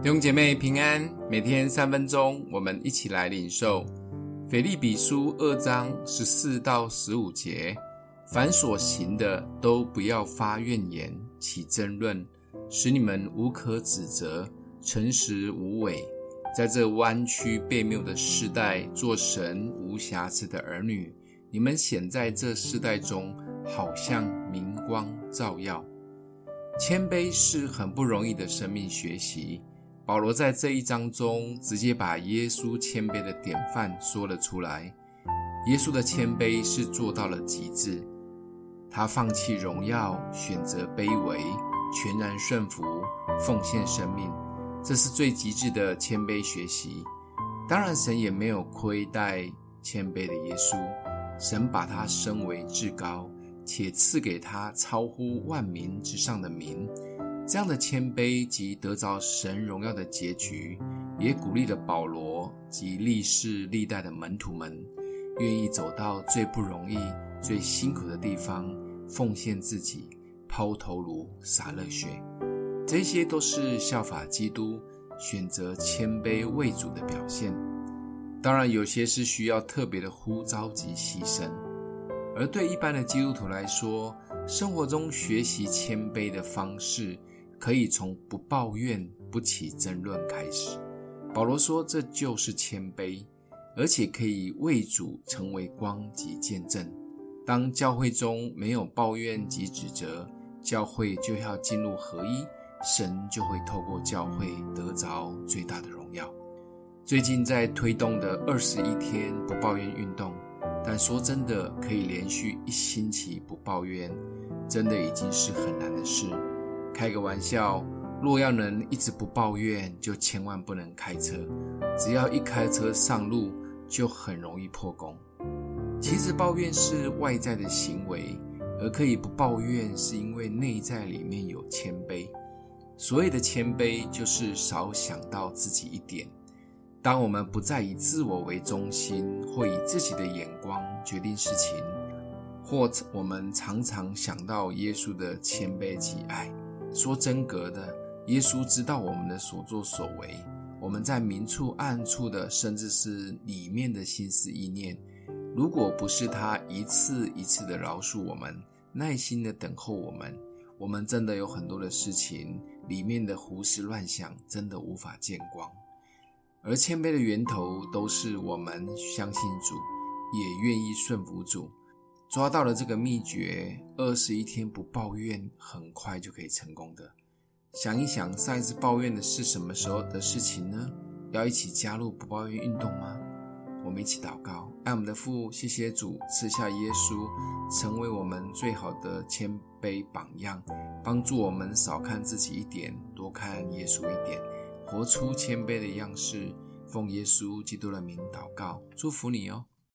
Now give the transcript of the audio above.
弟兄姐妹平安，每天三分钟，我们一起来领受腓立比书二章十四到十五节。凡所行的，都不要发怨言，起争论，使你们无可指责，诚实无伪，在这弯曲悖谬的世代，做神无瑕疵的儿女。你们显在这世代中，好像明光照耀。谦卑是很不容易的生命学习。保罗在这一章中直接把耶稣谦卑的典范说了出来。耶稣的谦卑是做到了极致，他放弃荣耀，选择卑微，全然顺服，奉献生命，这是最极致的谦卑学习。当然，神也没有亏待谦卑的耶稣，神把他升为至高，且赐给他超乎万民之上的名。这样的谦卑及得着神荣耀的结局，也鼓励了保罗及历世历代的门徒们，愿意走到最不容易、最辛苦的地方，奉献自己，抛头颅、洒热血。这些都是效法基督、选择谦卑为主的表现。当然，有些是需要特别的呼召及牺牲。而对一般的基督徒来说，生活中学习谦卑的方式，可以从不抱怨、不起争论开始。保罗说，这就是谦卑，而且可以为主成为光及见证。当教会中没有抱怨及指责，教会就要进入合一，神就会透过教会得着最大的荣耀。最近在推动的二十一天不抱怨运动，但说真的，可以连续一星期不抱怨，真的已经是很难的事。开个玩笑，若要能一直不抱怨，就千万不能开车。只要一开车上路，就很容易破功。其实抱怨是外在的行为，而可以不抱怨，是因为内在里面有谦卑。所谓的谦卑，就是少想到自己一点。当我们不再以自我为中心，或以自己的眼光决定事情，或我们常常想到耶稣的谦卑及爱。说真格的，耶稣知道我们的所作所为，我们在明处暗处的，甚至是里面的心思意念。如果不是他一次一次的饶恕我们，耐心的等候我们，我们真的有很多的事情里面的胡思乱想，真的无法见光。而谦卑的源头，都是我们相信主，也愿意顺服主。抓到了这个秘诀，二十一天不抱怨，很快就可以成功的。想一想，上一次抱怨的是什么时候的事情呢？要一起加入不抱怨运动吗？我们一起祷告，爱我们的父，谢谢主赐下耶稣，成为我们最好的谦卑榜样，帮助我们少看自己一点，多看耶稣一点，活出谦卑的样式。奉耶稣基督的名祷告，祝福你哦。